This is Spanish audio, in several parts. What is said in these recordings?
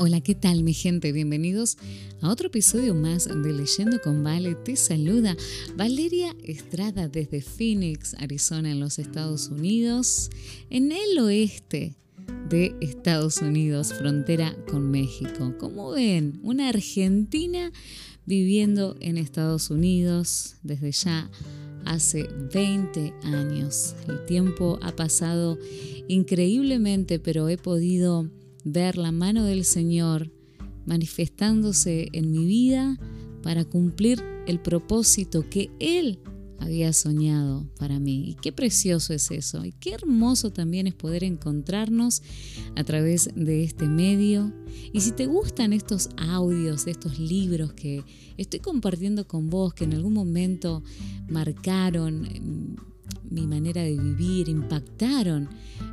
Hola, ¿qué tal mi gente? Bienvenidos a otro episodio más de Leyendo con Vale. Te saluda Valeria Estrada desde Phoenix, Arizona, en los Estados Unidos, en el oeste de Estados Unidos, frontera con México. Como ven, una argentina viviendo en Estados Unidos desde ya hace 20 años. El tiempo ha pasado increíblemente, pero he podido ver la mano del Señor manifestándose en mi vida para cumplir el propósito que Él había soñado para mí. Y qué precioso es eso. Y qué hermoso también es poder encontrarnos a través de este medio. Y si te gustan estos audios, estos libros que estoy compartiendo con vos, que en algún momento marcaron mm, mi manera de vivir, impactaron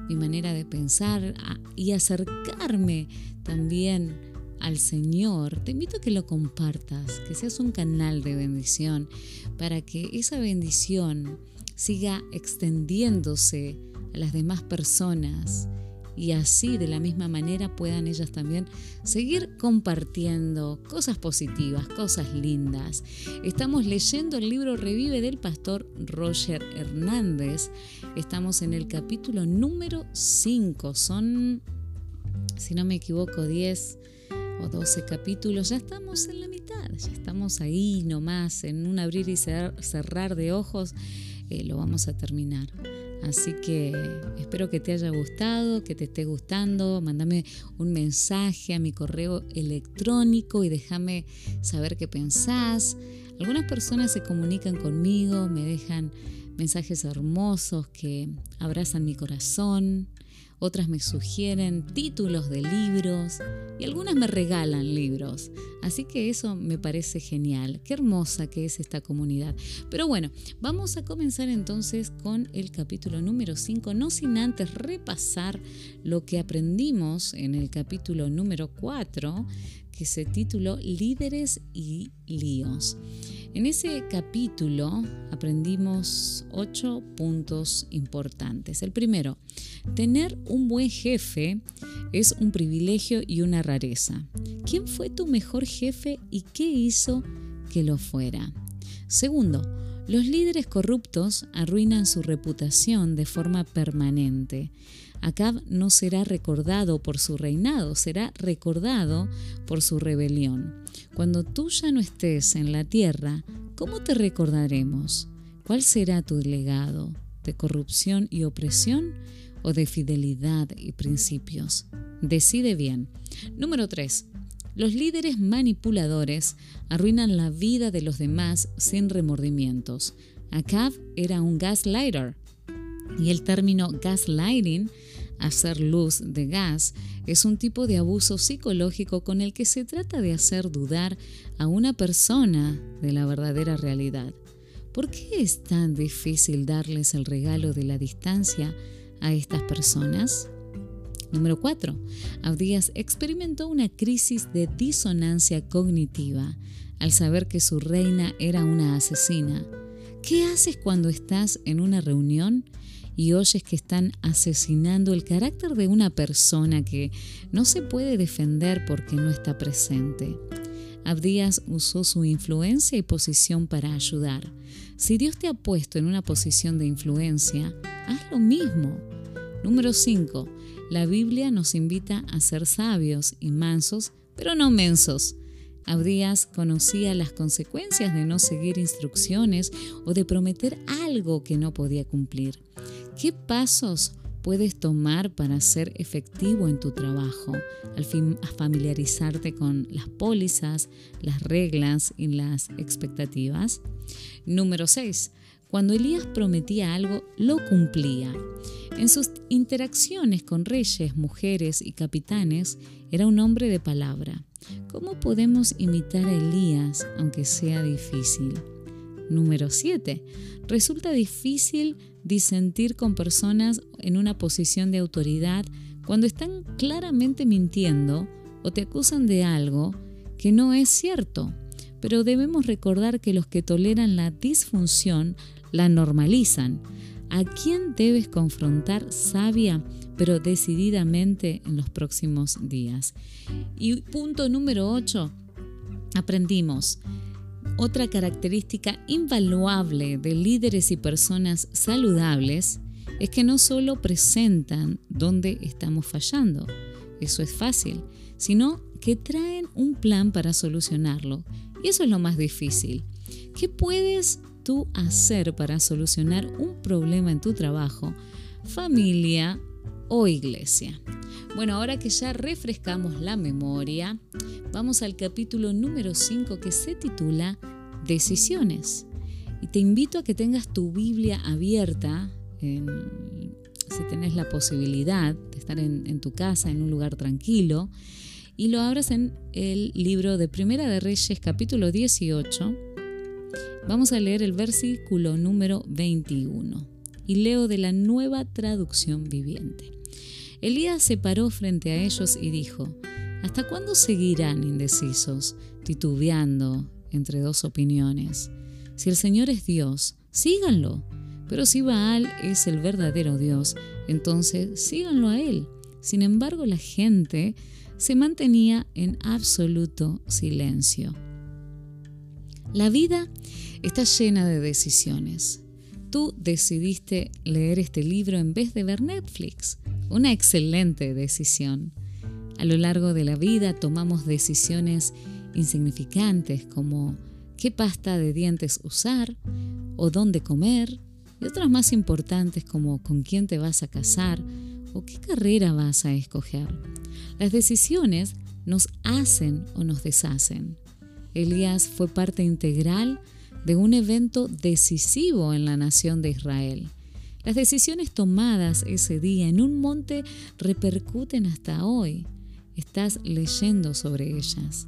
mi manera de pensar y acercarme también al Señor, te invito a que lo compartas, que seas un canal de bendición para que esa bendición siga extendiéndose a las demás personas y así de la misma manera puedan ellas también seguir compartiendo cosas positivas, cosas lindas. Estamos leyendo el libro Revive del pastor Roger Hernández. Estamos en el capítulo número 5. Son, si no me equivoco, 10 o 12 capítulos. Ya estamos en la mitad, ya estamos ahí nomás, en un abrir y cerrar de ojos. Eh, lo vamos a terminar. Así que espero que te haya gustado, que te esté gustando. Mándame un mensaje a mi correo electrónico y déjame saber qué pensás. Algunas personas se comunican conmigo, me dejan mensajes hermosos que abrazan mi corazón otras me sugieren títulos de libros y algunas me regalan libros. Así que eso me parece genial. Qué hermosa que es esta comunidad. Pero bueno, vamos a comenzar entonces con el capítulo número 5, no sin antes repasar lo que aprendimos en el capítulo número 4, que se tituló Líderes y líos. En ese capítulo aprendimos ocho puntos importantes. El primero, tener un buen jefe es un privilegio y una rareza. ¿Quién fue tu mejor jefe y qué hizo que lo fuera? Segundo, los líderes corruptos arruinan su reputación de forma permanente. Acab no será recordado por su reinado, será recordado por su rebelión. Cuando tú ya no estés en la tierra, ¿cómo te recordaremos? ¿Cuál será tu legado? ¿De corrupción y opresión o de fidelidad y principios? Decide bien. Número 3. Los líderes manipuladores arruinan la vida de los demás sin remordimientos. Acab era un gaslighter y el término gaslighting, hacer luz de gas, es un tipo de abuso psicológico con el que se trata de hacer dudar a una persona de la verdadera realidad. ¿Por qué es tan difícil darles el regalo de la distancia a estas personas? Número 4. Abdías experimentó una crisis de disonancia cognitiva al saber que su reina era una asesina. ¿Qué haces cuando estás en una reunión y oyes que están asesinando el carácter de una persona que no se puede defender porque no está presente. Abdías usó su influencia y posición para ayudar. Si Dios te ha puesto en una posición de influencia, haz lo mismo. Número 5. La Biblia nos invita a ser sabios y mansos, pero no mensos. Abdías conocía las consecuencias de no seguir instrucciones o de prometer algo que no podía cumplir. ¿Qué pasos puedes tomar para ser efectivo en tu trabajo? Al fin, a familiarizarte con las pólizas, las reglas y las expectativas. Número 6. Cuando Elías prometía algo, lo cumplía. En sus interacciones con reyes, mujeres y capitanes, era un hombre de palabra. ¿Cómo podemos imitar a Elías aunque sea difícil? Número 7. Resulta difícil disentir con personas en una posición de autoridad cuando están claramente mintiendo o te acusan de algo que no es cierto. Pero debemos recordar que los que toleran la disfunción la normalizan. a quién debes confrontar sabia pero decididamente en los próximos días. Y punto número 8, aprendimos. Otra característica invaluable de líderes y personas saludables es que no solo presentan dónde estamos fallando, eso es fácil, sino que traen un plan para solucionarlo. Y eso es lo más difícil. ¿Qué puedes tú hacer para solucionar un problema en tu trabajo, familia o iglesia? Bueno, ahora que ya refrescamos la memoria, vamos al capítulo número 5 que se titula Decisiones. Y te invito a que tengas tu Biblia abierta si tenés la posibilidad de estar en, tu casa, en un lugar tranquilo, y lo abras en el libro de Primera de Reyes, capítulo 18. Vamos a leer el versículo número 21 y leo de la nueva traducción viviente. Elías se paró frente a ellos y dijo, ¿Hasta cuándo seguirán indecisos, titubeando entre dos opiniones? Si el Señor es Dios, síganlo. Pero si Baal es el verdadero Dios, entonces síganlo a él. Sin embargo, la gente se mantenía en absoluto silencio. La vida está llena de decisiones. Tú decidiste leer este libro en vez de ver Netflix. Una excelente decisión. A lo largo de la vida tomamos decisiones insignificantes como qué pasta de dientes usar o dónde comer y otras más importantes como con quién te vas a casar o qué carrera vas a escoger. Las decisiones nos hacen o nos deshacen. Elías fue parte integral de un evento decisivo en la nación de Israel. Las decisiones tomadas ese día en un monte repercuten hasta hoy. Estás leyendo sobre ellas.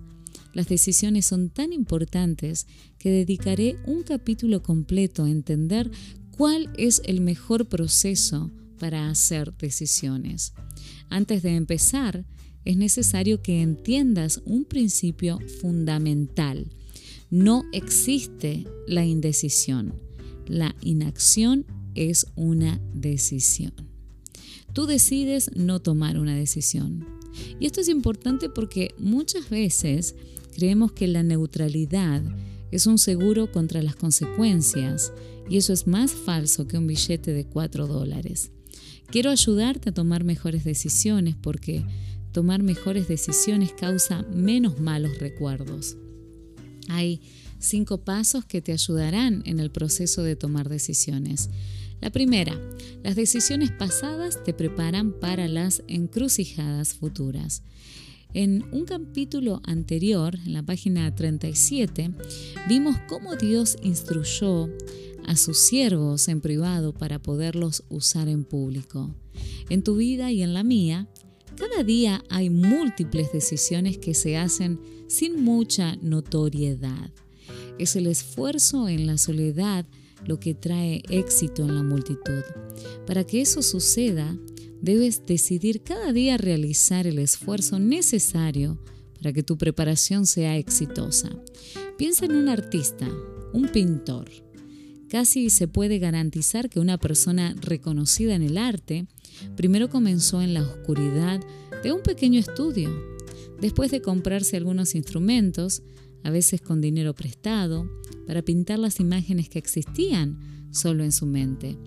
Las decisiones son tan importantes que dedicaré un capítulo completo a entender cuál es el mejor proceso para hacer decisiones. Antes de empezar, es necesario que entiendas un principio fundamental. No existe la indecisión. La inacción es una decisión. Tú decides no tomar una decisión. Y esto es importante porque muchas veces creemos que la neutralidad es un seguro contra las consecuencias y eso es más falso que un billete de 4 dólares. Quiero ayudarte a tomar mejores decisiones porque tomar mejores decisiones causa menos malos recuerdos. Hay cinco pasos que te ayudarán en el proceso de tomar decisiones. La primera, las decisiones pasadas te preparan para las encrucijadas futuras. En un capítulo anterior, en la página 37, vimos cómo Dios instruyó a sus siervos en privado para poderlos usar en público. En tu vida y en la mía, cada día hay múltiples decisiones que se hacen sin mucha notoriedad. Es el esfuerzo en la soledad lo que trae éxito en la multitud. Para que eso suceda, debes decidir cada día realizar el esfuerzo necesario para que tu preparación sea exitosa. Piensa en un artista, un pintor, Casi se puede garantizar que una persona reconocida en el arte primero comenzó en la oscuridad de un pequeño estudio, después de comprarse algunos instrumentos, a veces con dinero prestado, para pintar las imágenes que existían solo en su mente.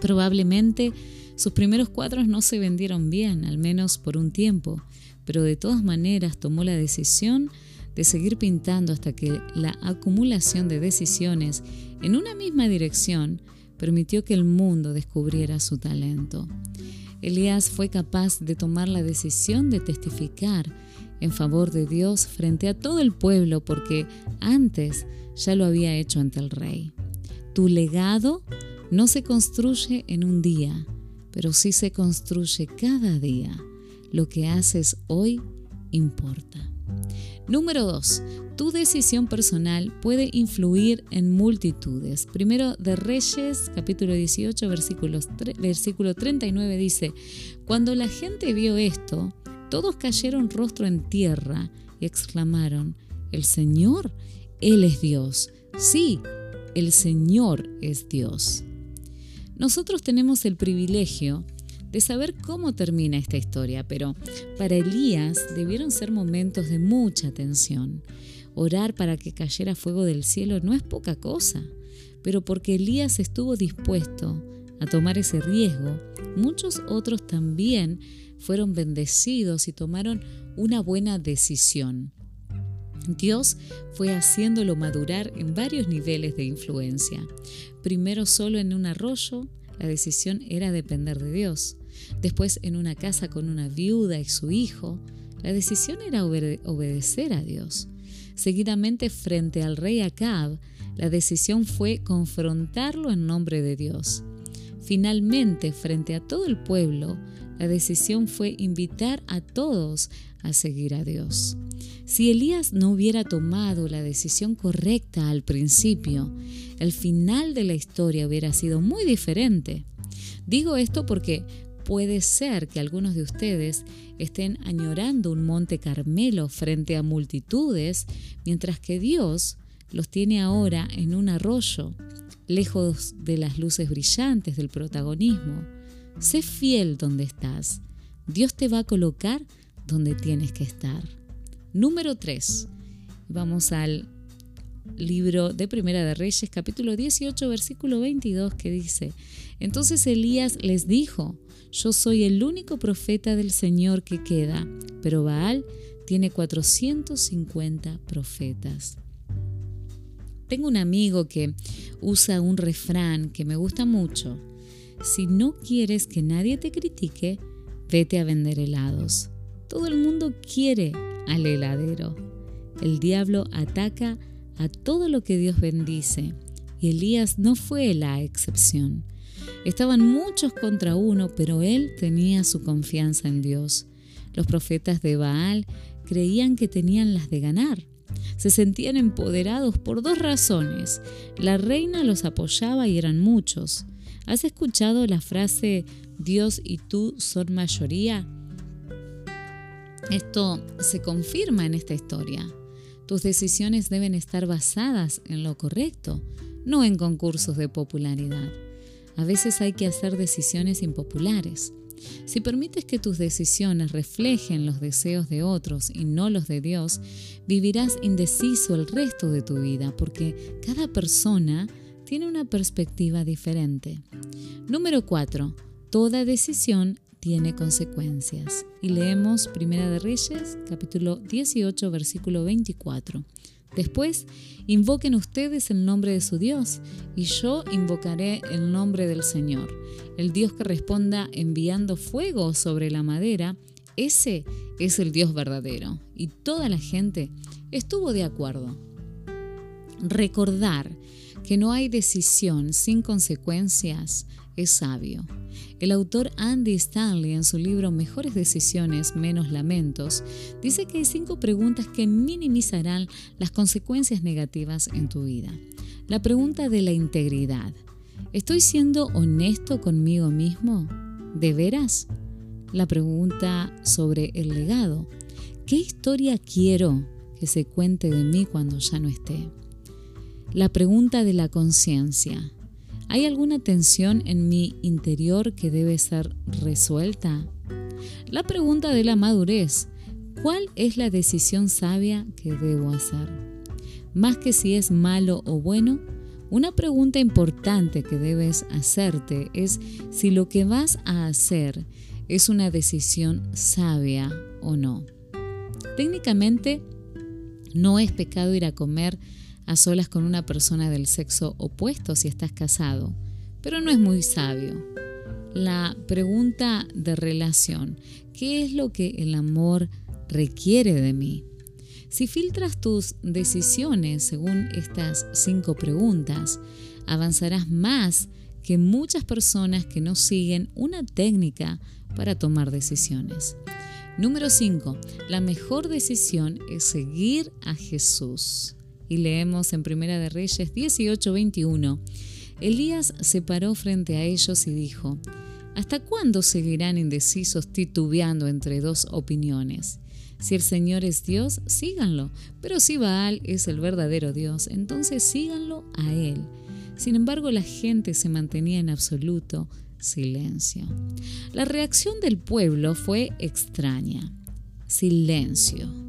Probablemente sus primeros cuadros no se vendieron bien, al menos por un tiempo, pero de todas maneras tomó la decisión de seguir pintando hasta que la acumulación de decisiones en una misma dirección permitió que el mundo descubriera su talento. Elías fue capaz de tomar la decisión de testificar en favor de Dios frente a todo el pueblo porque antes ya lo había hecho ante el rey. Tu legado no se construye en un día, pero sí se construye cada día. Lo que haces hoy importa. Número 2. Tu decisión personal puede influir en multitudes. Primero de Reyes, capítulo 18, versículo 39 dice, Cuando la gente vio esto, todos cayeron rostro en tierra y exclamaron, El Señor, Él es Dios. Sí, el Señor es Dios. Nosotros tenemos el privilegio de saber cómo termina esta historia, pero para Elías debieron ser momentos de mucha tensión. Orar para que cayera fuego del cielo no es poca cosa, pero porque Elías estuvo dispuesto a tomar ese riesgo, muchos otros también fueron bendecidos y tomaron una buena decisión. Dios fue haciéndolo madurar en varios niveles de influencia. Primero solo en un arroyo, la decisión era depender de Dios. Después en una casa con una viuda y su hijo, la decisión era obedecer a Dios. Seguidamente frente al rey Acab, la decisión fue confrontarlo en nombre de Dios. Finalmente, frente a todo el pueblo, la decisión fue invitar a todos a seguir a Dios. Si Elías no hubiera tomado la decisión correcta al principio, el final de la historia hubiera sido muy diferente. Digo esto porque puede ser que algunos de ustedes estén añorando un monte Carmelo frente a multitudes, mientras que Dios los tiene ahora en un arroyo, lejos de las luces brillantes del protagonismo. Sé fiel donde estás. Dios te va a colocar donde tienes que estar. Número 3. Vamos al libro de Primera de Reyes, capítulo 18, versículo 22, que dice, Entonces Elías les dijo, Yo soy el único profeta del Señor que queda, pero Baal tiene 450 profetas. Tengo un amigo que usa un refrán que me gusta mucho. Si no quieres que nadie te critique, vete a vender helados. Todo el mundo quiere al heladero. El diablo ataca a todo lo que Dios bendice y Elías no fue la excepción. Estaban muchos contra uno, pero él tenía su confianza en Dios. Los profetas de Baal creían que tenían las de ganar. Se sentían empoderados por dos razones. La reina los apoyaba y eran muchos. ¿Has escuchado la frase Dios y tú son mayoría? Esto se confirma en esta historia. Tus decisiones deben estar basadas en lo correcto, no en concursos de popularidad. A veces hay que hacer decisiones impopulares. Si permites que tus decisiones reflejen los deseos de otros y no los de Dios, vivirás indeciso el resto de tu vida porque cada persona tiene una perspectiva diferente. Número 4. Toda decisión tiene consecuencias. Y leemos Primera de Reyes, capítulo 18, versículo 24. Después, invoquen ustedes el nombre de su Dios, y yo invocaré el nombre del Señor. El Dios que responda enviando fuego sobre la madera, ese es el Dios verdadero. Y toda la gente estuvo de acuerdo. Recordar que no hay decisión sin consecuencias es sabio. El autor Andy Stanley en su libro Mejores decisiones, menos lamentos, dice que hay cinco preguntas que minimizarán las consecuencias negativas en tu vida. La pregunta de la integridad. ¿Estoy siendo honesto conmigo mismo? ¿De veras? La pregunta sobre el legado. ¿Qué historia quiero que se cuente de mí cuando ya no esté? La pregunta de la conciencia. ¿Hay alguna tensión en mi interior que debe ser resuelta? La pregunta de la madurez. ¿Cuál es la decisión sabia que debo hacer? Más que si es malo o bueno, una pregunta importante que debes hacerte es si lo que vas a hacer es una decisión sabia o no. Técnicamente, no es pecado ir a comer a solas con una persona del sexo opuesto si estás casado, pero no es muy sabio. La pregunta de relación, ¿qué es lo que el amor requiere de mí? Si filtras tus decisiones según estas cinco preguntas, avanzarás más que muchas personas que no siguen una técnica para tomar decisiones. Número 5. La mejor decisión es seguir a Jesús y leemos en Primera de Reyes 18:21. Elías se paró frente a ellos y dijo, ¿Hasta cuándo seguirán indecisos titubeando entre dos opiniones? Si el Señor es Dios, síganlo, pero si Baal es el verdadero Dios, entonces síganlo a Él. Sin embargo, la gente se mantenía en absoluto silencio. La reacción del pueblo fue extraña. Silencio.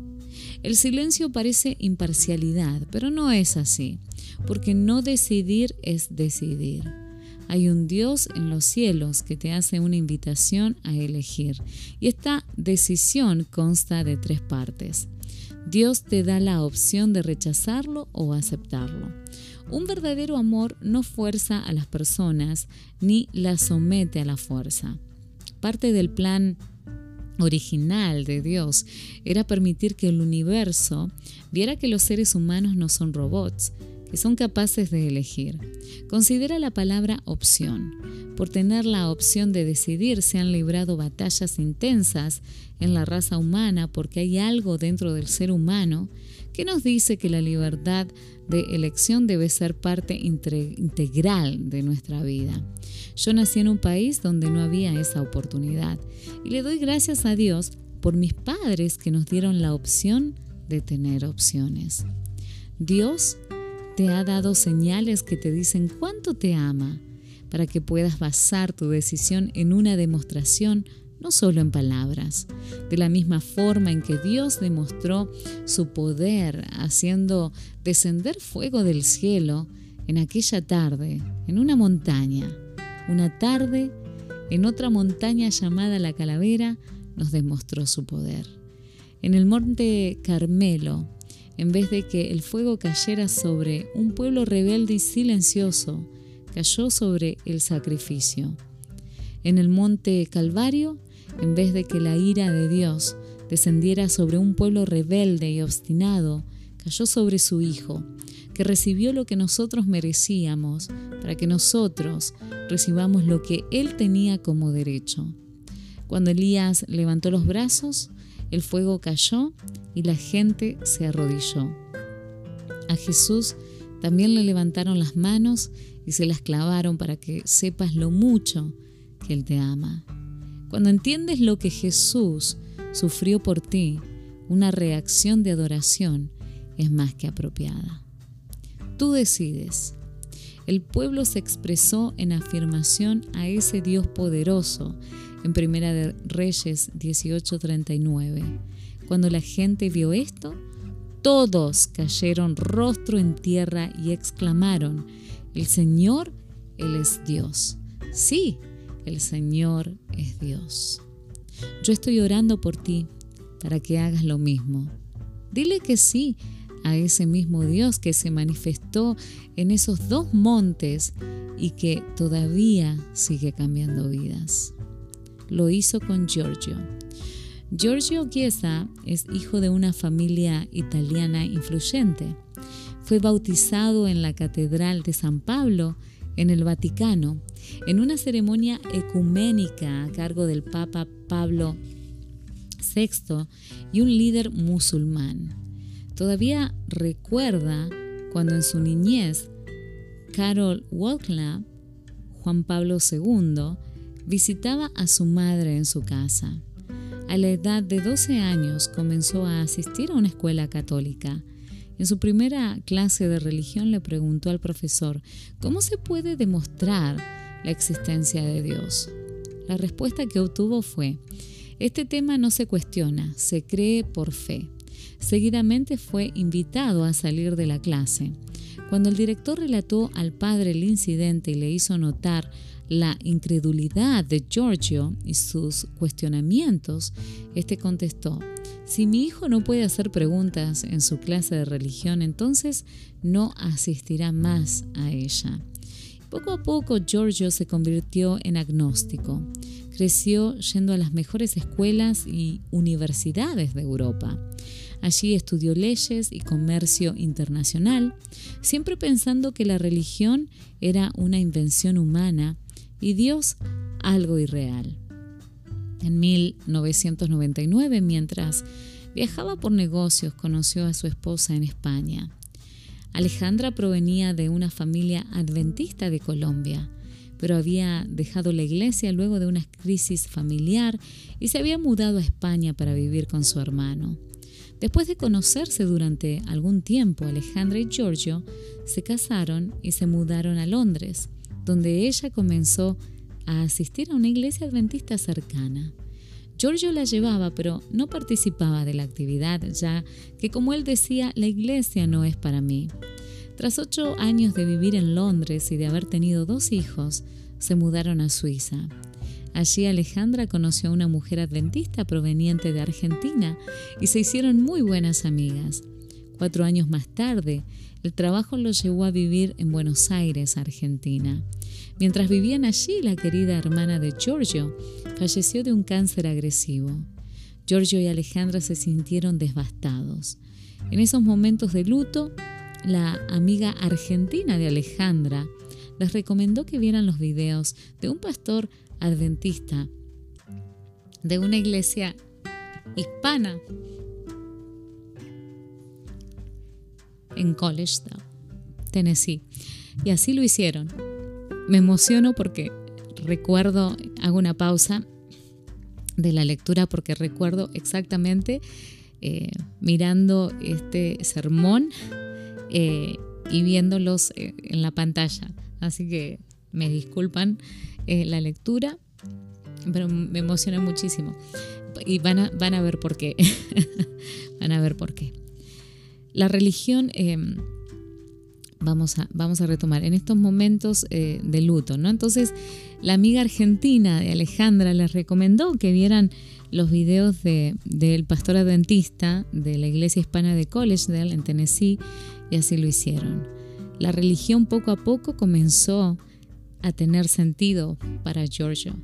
El silencio parece imparcialidad, pero no es así, porque no decidir es decidir. Hay un Dios en los cielos que te hace una invitación a elegir, y esta decisión consta de tres partes. Dios te da la opción de rechazarlo o aceptarlo. Un verdadero amor no fuerza a las personas ni las somete a la fuerza. Parte del plan original de Dios era permitir que el universo viera que los seres humanos no son robots, que son capaces de elegir. Considera la palabra opción. Por tener la opción de decidir se han librado batallas intensas en la raza humana porque hay algo dentro del ser humano que nos dice que la libertad de elección debe ser parte integral de nuestra vida. Yo nací en un país donde no había esa oportunidad y le doy gracias a Dios por mis padres que nos dieron la opción de tener opciones. Dios te ha dado señales que te dicen cuánto te ama para que puedas basar tu decisión en una demostración no solo en palabras. De la misma forma en que Dios demostró su poder haciendo descender fuego del cielo en aquella tarde, en una montaña, una tarde en otra montaña llamada la Calavera, nos demostró su poder. En el monte Carmelo, en vez de que el fuego cayera sobre un pueblo rebelde y silencioso, cayó sobre el sacrificio. En el monte Calvario, en vez de que la ira de Dios descendiera sobre un pueblo rebelde y obstinado, cayó sobre su Hijo, que recibió lo que nosotros merecíamos, para que nosotros recibamos lo que Él tenía como derecho. Cuando Elías levantó los brazos, el fuego cayó y la gente se arrodilló. A Jesús también le levantaron las manos y se las clavaron para que sepas lo mucho que Él te ama. Cuando entiendes lo que Jesús sufrió por ti, una reacción de adoración es más que apropiada. Tú decides. El pueblo se expresó en afirmación a ese Dios poderoso en Primera de Reyes 18:39. Cuando la gente vio esto, todos cayeron rostro en tierra y exclamaron, el Señor, Él es Dios. Sí, el Señor es Dios. Yo estoy orando por ti para que hagas lo mismo. Dile que sí a ese mismo Dios que se manifestó en esos dos montes y que todavía sigue cambiando vidas. Lo hizo con Giorgio. Giorgio Chiesa es hijo de una familia italiana influyente. Fue bautizado en la Catedral de San Pablo en el Vaticano en una ceremonia ecuménica a cargo del Papa Pablo VI y un líder musulmán. Todavía recuerda cuando en su niñez Carol Walclap, Juan Pablo II, visitaba a su madre en su casa. A la edad de 12 años comenzó a asistir a una escuela católica en su primera clase de religión le preguntó al profesor, ¿cómo se puede demostrar la existencia de Dios? La respuesta que obtuvo fue, este tema no se cuestiona, se cree por fe. Seguidamente fue invitado a salir de la clase. Cuando el director relató al padre el incidente y le hizo notar la incredulidad de Giorgio y sus cuestionamientos, este contestó, si mi hijo no puede hacer preguntas en su clase de religión, entonces no asistirá más a ella. Poco a poco Giorgio se convirtió en agnóstico. Creció yendo a las mejores escuelas y universidades de Europa. Allí estudió leyes y comercio internacional, siempre pensando que la religión era una invención humana y Dios algo irreal. En 1999, mientras viajaba por negocios, conoció a su esposa en España. Alejandra provenía de una familia adventista de Colombia, pero había dejado la iglesia luego de una crisis familiar y se había mudado a España para vivir con su hermano. Después de conocerse durante algún tiempo, Alejandra y Giorgio se casaron y se mudaron a Londres, donde ella comenzó a asistir a una iglesia adventista cercana. Giorgio la llevaba, pero no participaba de la actividad, ya que, como él decía, la iglesia no es para mí. Tras ocho años de vivir en Londres y de haber tenido dos hijos, se mudaron a Suiza. Allí Alejandra conoció a una mujer adventista proveniente de Argentina y se hicieron muy buenas amigas. Cuatro años más tarde, el trabajo los llevó a vivir en Buenos Aires, Argentina. Mientras vivían allí, la querida hermana de Giorgio falleció de un cáncer agresivo. Giorgio y Alejandra se sintieron devastados. En esos momentos de luto, la amiga argentina de Alejandra les recomendó que vieran los videos de un pastor adventista de una iglesia hispana en Collegetown, Tennessee. Y así lo hicieron. Me emociono porque recuerdo, hago una pausa de la lectura porque recuerdo exactamente eh, mirando este sermón eh, y viéndolos eh, en la pantalla. Así que me disculpan la lectura, pero me emociona muchísimo. Y van a, van a ver por qué. van a ver por qué. La religión, em, vamos, a, vamos a retomar, en estos momentos eh, de luto, ¿no? Entonces, la amiga argentina de Alejandra les recomendó que vieran los videos de, del pastor adventista de la iglesia hispana de Collegedale en Tennessee y así lo hicieron. La religión poco a poco comenzó a tener sentido para Giorgio.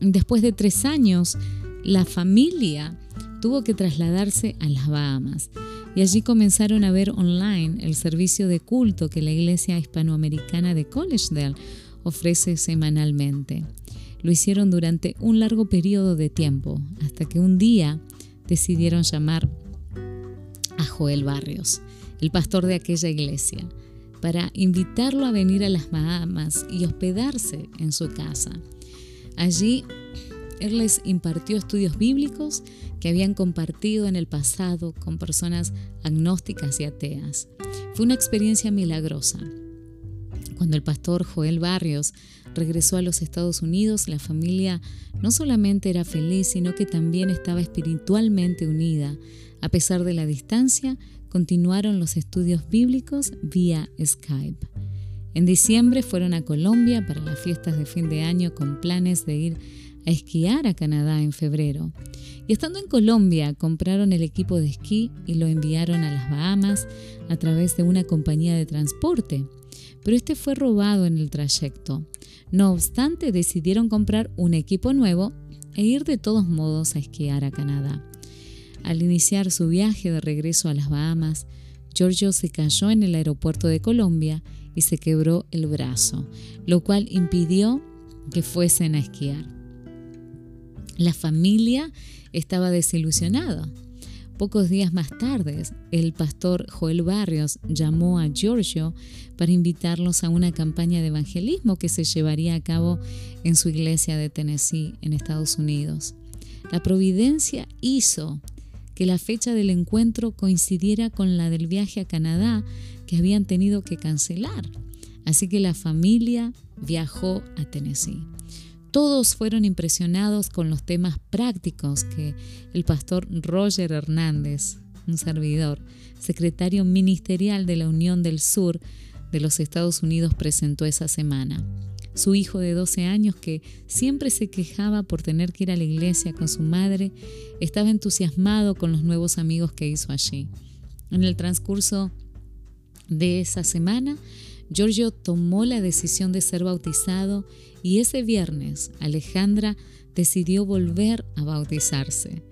Después de tres años, la familia tuvo que trasladarse a las Bahamas y allí comenzaron a ver online el servicio de culto que la Iglesia Hispanoamericana de Collegedale ofrece semanalmente. Lo hicieron durante un largo periodo de tiempo, hasta que un día decidieron llamar a Joel Barrios, el pastor de aquella iglesia para invitarlo a venir a las Bahamas y hospedarse en su casa. Allí él les impartió estudios bíblicos que habían compartido en el pasado con personas agnósticas y ateas. Fue una experiencia milagrosa. Cuando el pastor Joel Barrios regresó a los Estados Unidos, la familia no solamente era feliz, sino que también estaba espiritualmente unida. A pesar de la distancia, continuaron los estudios bíblicos vía Skype. En diciembre fueron a Colombia para las fiestas de fin de año con planes de ir a esquiar a Canadá en febrero. Y estando en Colombia compraron el equipo de esquí y lo enviaron a las Bahamas a través de una compañía de transporte. Pero este fue robado en el trayecto. No obstante, decidieron comprar un equipo nuevo e ir de todos modos a esquiar a Canadá. Al iniciar su viaje de regreso a las Bahamas, Giorgio se cayó en el aeropuerto de Colombia y se quebró el brazo, lo cual impidió que fuesen a esquiar. La familia estaba desilusionada. Pocos días más tarde, el pastor Joel Barrios llamó a Giorgio para invitarlos a una campaña de evangelismo que se llevaría a cabo en su iglesia de Tennessee, en Estados Unidos. La providencia hizo que la fecha del encuentro coincidiera con la del viaje a Canadá que habían tenido que cancelar. Así que la familia viajó a Tennessee. Todos fueron impresionados con los temas prácticos que el pastor Roger Hernández, un servidor, secretario ministerial de la Unión del Sur de los Estados Unidos, presentó esa semana. Su hijo de 12 años, que siempre se quejaba por tener que ir a la iglesia con su madre, estaba entusiasmado con los nuevos amigos que hizo allí. En el transcurso de esa semana, Giorgio tomó la decisión de ser bautizado y ese viernes Alejandra decidió volver a bautizarse.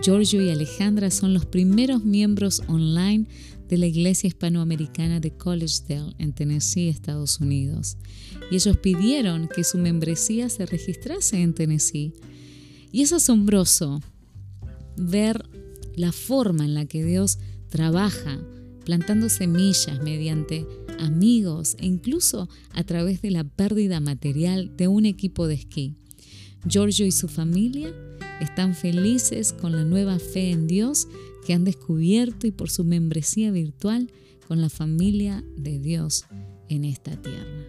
Giorgio y Alejandra son los primeros miembros online de la Iglesia Hispanoamericana de Collegedale en Tennessee, Estados Unidos. Y ellos pidieron que su membresía se registrase en Tennessee. Y es asombroso ver la forma en la que Dios trabaja plantando semillas mediante amigos e incluso a través de la pérdida material de un equipo de esquí. Giorgio y su familia están felices con la nueva fe en Dios que han descubierto y por su membresía virtual con la familia de Dios en esta tierra.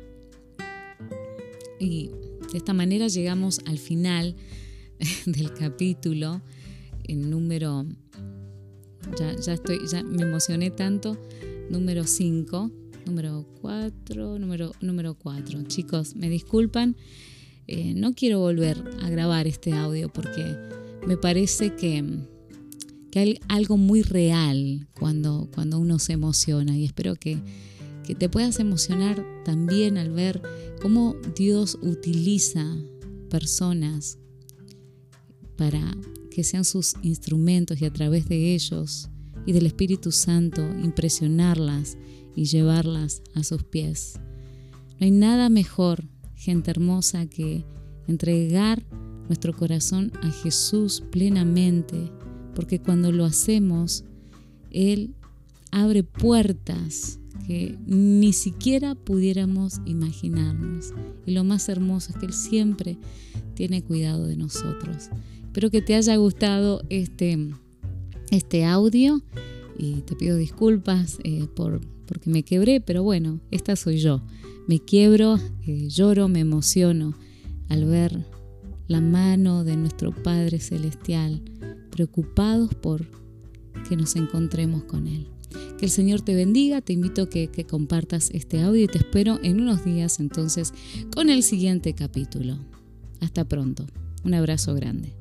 Y de esta manera llegamos al final del capítulo, número, ya, ya estoy, ya me emocioné tanto, número 5, número 4, número, número 4. Chicos, me disculpan, eh, no quiero volver a grabar este audio porque me parece que, que hay algo muy real cuando, cuando uno se emociona y espero que, que te puedas emocionar también al ver cómo Dios utiliza personas para que sean sus instrumentos y a través de ellos y del Espíritu Santo impresionarlas y llevarlas a sus pies. No hay nada mejor, gente hermosa, que entregar nuestro corazón a Jesús plenamente, porque cuando lo hacemos, Él abre puertas que ni siquiera pudiéramos imaginarnos. Y lo más hermoso es que Él siempre tiene cuidado de nosotros. Espero que te haya gustado este, este audio y te pido disculpas eh, por, porque me quebré, pero bueno, esta soy yo. Me quiebro, eh, lloro, me emociono al ver la mano de nuestro Padre Celestial, preocupados por que nos encontremos con Él. Que el Señor te bendiga, te invito a que, que compartas este audio y te espero en unos días entonces con el siguiente capítulo. Hasta pronto, un abrazo grande.